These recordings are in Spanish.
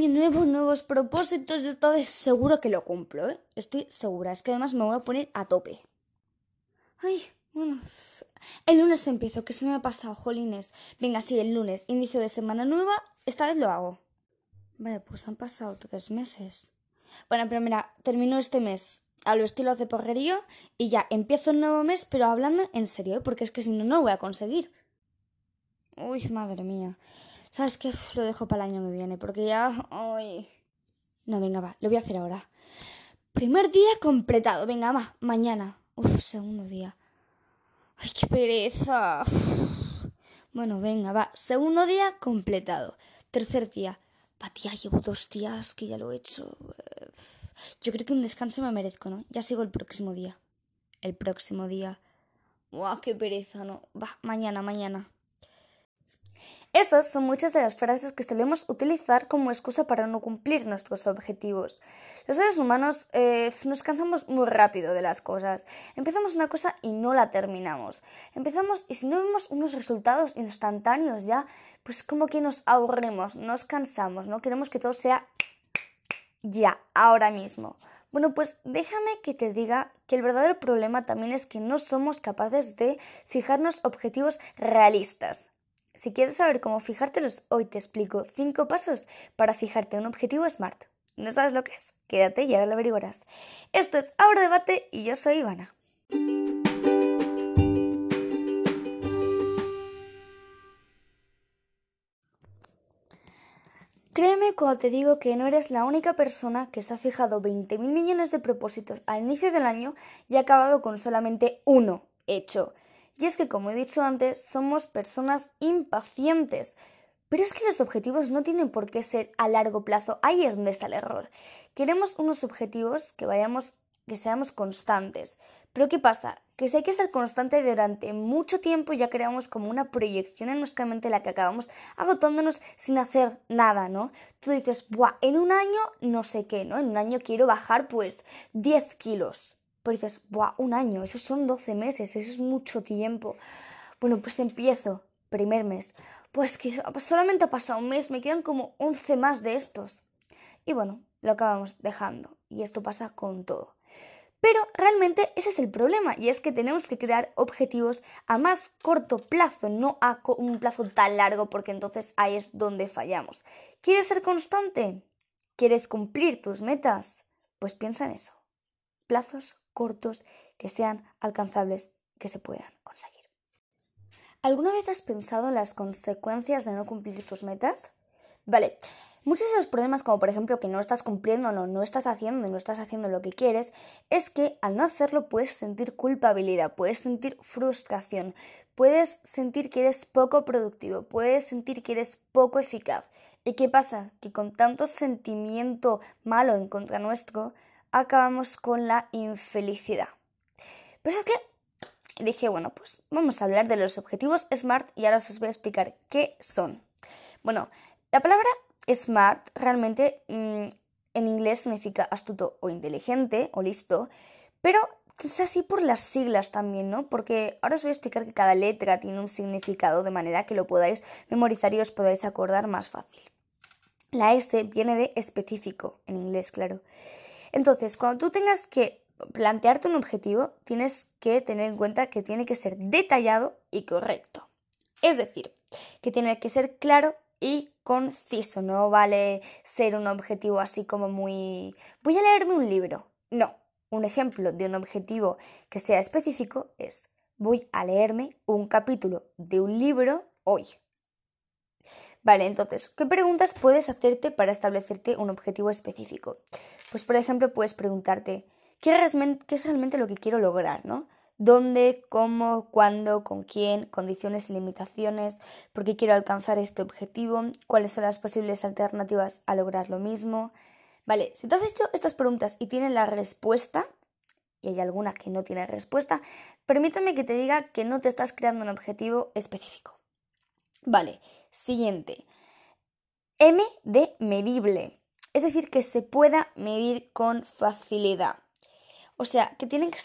año nuevo, nuevos propósitos, esta vez seguro que lo cumplo, ¿eh? Estoy segura, es que además me voy a poner a tope. Ay, bueno, el lunes empiezo, que se me ha pasado, jolines. Venga, sí, el lunes, inicio de semana nueva, esta vez lo hago. Vale, pues han pasado tres meses. Bueno, pero mira, termino este mes al estilo de porrerío y ya empiezo el nuevo mes, pero hablando en serio, ¿eh? porque es que si no, no lo voy a conseguir. Uy, madre mía. ¿Sabes qué? lo dejo para el año que viene, porque ya... Uy. No, venga, va, lo voy a hacer ahora. Primer día completado, venga, va, mañana. Uf, segundo día. Ay, qué pereza. Bueno, venga, va, segundo día completado. Tercer día. Va, tía, llevo dos días que ya lo he hecho. Yo creo que un descanso me merezco, ¿no? Ya sigo el próximo día. El próximo día. ¡Guau, qué pereza, no! Va, mañana, mañana. Estas son muchas de las frases que solemos utilizar como excusa para no cumplir nuestros objetivos. Los seres humanos eh, nos cansamos muy rápido de las cosas. Empezamos una cosa y no la terminamos. Empezamos y si no vemos unos resultados instantáneos ya, pues como que nos aburrimos, nos cansamos, ¿no? Queremos que todo sea ya, ahora mismo. Bueno, pues déjame que te diga que el verdadero problema también es que no somos capaces de fijarnos objetivos realistas. Si quieres saber cómo fijártelos, hoy te explico 5 pasos para fijarte un objetivo SMART. ¿No sabes lo que es? Quédate y ahora lo averiguarás. Esto es Ahora Debate y yo soy Ivana. Créeme cuando te digo que no eres la única persona que se ha fijado 20.000 millones de propósitos al inicio del año y ha acabado con solamente uno hecho. Y es que, como he dicho antes, somos personas impacientes. Pero es que los objetivos no tienen por qué ser a largo plazo. Ahí es donde está el error. Queremos unos objetivos que vayamos, que seamos constantes. Pero ¿qué pasa? Que si hay que ser constante durante mucho tiempo ya creamos como una proyección en nuestra mente la que acabamos agotándonos sin hacer nada, ¿no? Tú dices, Buah, en un año no sé qué, ¿no? En un año quiero bajar pues 10 kilos. Dices, ¡buah! Un año, esos son 12 meses, eso es mucho tiempo. Bueno, pues empiezo, primer mes. Pues que solamente ha pasado un mes, me quedan como 11 más de estos. Y bueno, lo acabamos dejando. Y esto pasa con todo. Pero realmente ese es el problema, y es que tenemos que crear objetivos a más corto plazo, no a un plazo tan largo, porque entonces ahí es donde fallamos. ¿Quieres ser constante? ¿Quieres cumplir tus metas? Pues piensa en eso. Plazos cortos que sean alcanzables, que se puedan conseguir. ¿Alguna vez has pensado en las consecuencias de no cumplir tus metas? Vale, muchos de los problemas, como por ejemplo que no estás cumpliendo, no, no estás haciendo, no estás haciendo lo que quieres, es que al no hacerlo puedes sentir culpabilidad, puedes sentir frustración, puedes sentir que eres poco productivo, puedes sentir que eres poco eficaz. ¿Y qué pasa? Que con tanto sentimiento malo en contra nuestro, acabamos con la infelicidad. Pero es que dije, bueno, pues vamos a hablar de los objetivos SMART y ahora os voy a explicar qué son. Bueno, la palabra SMART realmente mm, en inglés significa astuto o inteligente o listo, pero es así por las siglas también, ¿no? Porque ahora os voy a explicar que cada letra tiene un significado de manera que lo podáis memorizar y os podáis acordar más fácil. La S viene de específico, en inglés, claro. Entonces, cuando tú tengas que plantearte un objetivo, tienes que tener en cuenta que tiene que ser detallado y correcto. Es decir, que tiene que ser claro y conciso. No vale ser un objetivo así como muy... voy a leerme un libro. No. Un ejemplo de un objetivo que sea específico es voy a leerme un capítulo de un libro hoy. Vale, entonces, ¿qué preguntas puedes hacerte para establecerte un objetivo específico? Pues, por ejemplo, puedes preguntarte, ¿qué, es realmente lo que quiero lograr, no? ¿Dónde, cómo, cuándo, con quién, condiciones y limitaciones? ¿Por qué quiero alcanzar este objetivo? ¿Cuáles son las posibles alternativas a lograr lo mismo? Vale, si te has hecho estas preguntas y tienes la respuesta, y hay alguna que no tiene respuesta, permítame que te diga que no te estás creando un objetivo específico. Vale, siguiente. M de medible. Es decir, que se pueda medir con facilidad. O sea, que tienen que...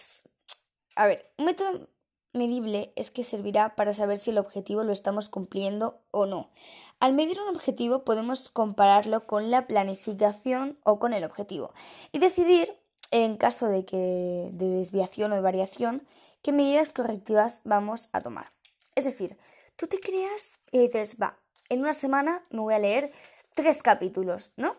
A ver, un método medible es que servirá para saber si el objetivo lo estamos cumpliendo o no. Al medir un objetivo podemos compararlo con la planificación o con el objetivo y decidir, en caso de, que, de desviación o de variación, qué medidas correctivas vamos a tomar. Es decir, tú te creas y dices, va, en una semana me voy a leer tres capítulos, ¿no?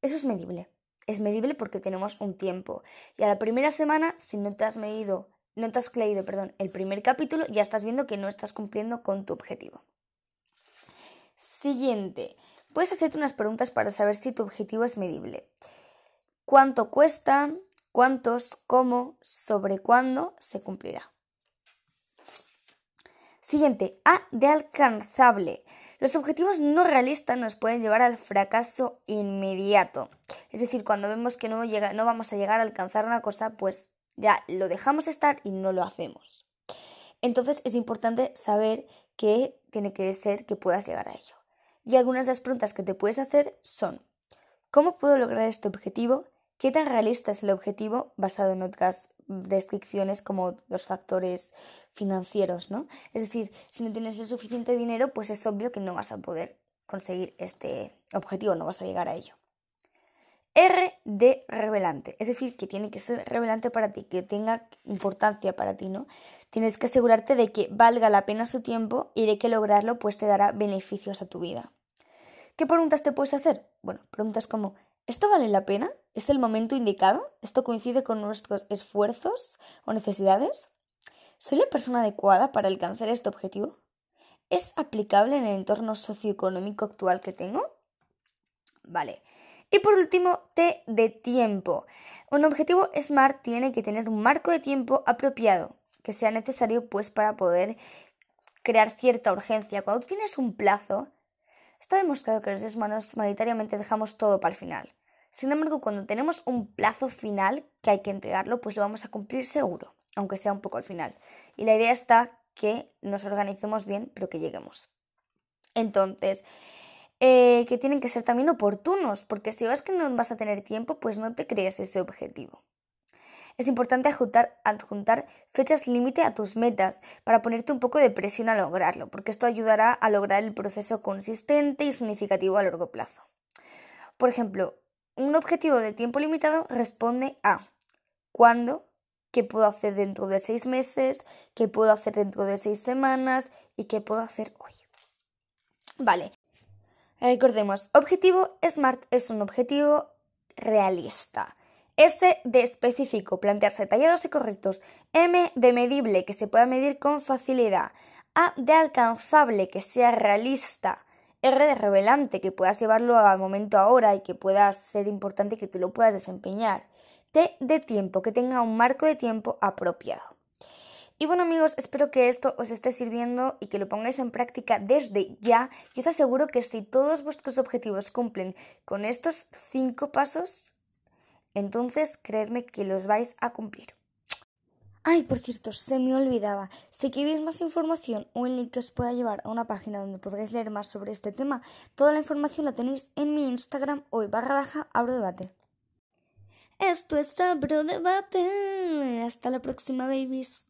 Eso es medible. Es medible porque tenemos un tiempo. Y a la primera semana, si no te has medido no te has leído, perdón, el primer capítulo, ya estás viendo que no estás cumpliendo con tu objetivo. Siguiente. Puedes hacerte unas preguntas para saber si tu objetivo es medible. ¿Cuánto cuesta? ¿Cuántos? ¿Cómo? ¿Sobre cuándo se cumplirá? Siguiente. A de alcanzable. Los objetivos no realistas nos pueden llevar al fracaso inmediato. Es decir, cuando vemos que no, vamos a llegar a alcanzar una cosa, pues ya lo dejamos estar y no lo hacemos. Entonces es importante saber que tiene que ser que puedas llegar a ello. Y algunas de las preguntas que te puedes hacer son, ¿cómo puedo lograr este objetivo? ¿Qué tan realista es el objetivo basado en otras restricciones como los factores financieros, ¿no? Es decir, si no tienes el suficiente dinero, pues es obvio que no vas a poder conseguir este objetivo, no vas a llegar a ello. R de revelante, es decir, que tiene que ser revelante para ti, que tenga importancia para ti, ¿no? Tienes que asegurarte de que valga la pena su tiempo y de que lograrlo pues te dará beneficios a tu vida. ¿Qué preguntas te puedes hacer? Bueno, preguntas como ¿esto vale la pena? ¿Es el momento indicado? ¿Esto coincide con nuestros esfuerzos o necesidades? ¿Soy la persona adecuada para alcanzar este objetivo? ¿Es aplicable en el entorno socioeconómico actual que tengo? Vale. Y por último, T de tiempo. Un objetivo SMART tiene que tener un marco de tiempo apropiado, que sea necesario pues para poder crear cierta urgencia. Cuando tienes un plazo, está demostrado que los humanos mayoritariamente dejamos todo para el final. Sin embargo, cuando tenemos un plazo final que hay que entregarlo, pues lo vamos a cumplir seguro, aunque sea un poco al final. Y la idea está que nos organicemos bien, pero que lleguemos. Entonces, eh, que tienen que ser también oportunos, porque si ves que no vas a tener tiempo, pues no te crees ese objetivo. Es importante adjuntar, adjuntar fechas límite a tus metas para ponerte un poco de presión a lograrlo, porque esto ayudará a lograr el proceso consistente y significativo a largo plazo. Por ejemplo, un objetivo de tiempo limitado responde a cuándo, qué puedo hacer dentro de seis meses, qué puedo hacer dentro de seis semanas y qué puedo hacer hoy. Vale, Recordemos, objetivo SMART es un objetivo realista. S de específico, plantearse tallados y correctos. M de medible, que se pueda medir con facilidad. A de alcanzable, que sea realista. R de revelante, que puedas llevarlo al momento ahora y que pueda ser importante que te lo puedas desempeñar. T de tiempo, que tenga un marco de tiempo apropiado. Y bueno amigos, espero que esto os esté sirviendo y que lo pongáis en práctica desde ya. Y os aseguro que si todos vuestros objetivos cumplen con estos cinco pasos, entonces creedme que los vais a cumplir. Ay, por cierto, se me olvidaba. Si queréis más información o un link que os pueda llevar a una página donde podréis leer más sobre este tema, toda la información la tenéis en mi Instagram hoy barra baja abro debate. Esto es abro debate. Hasta la próxima, babies.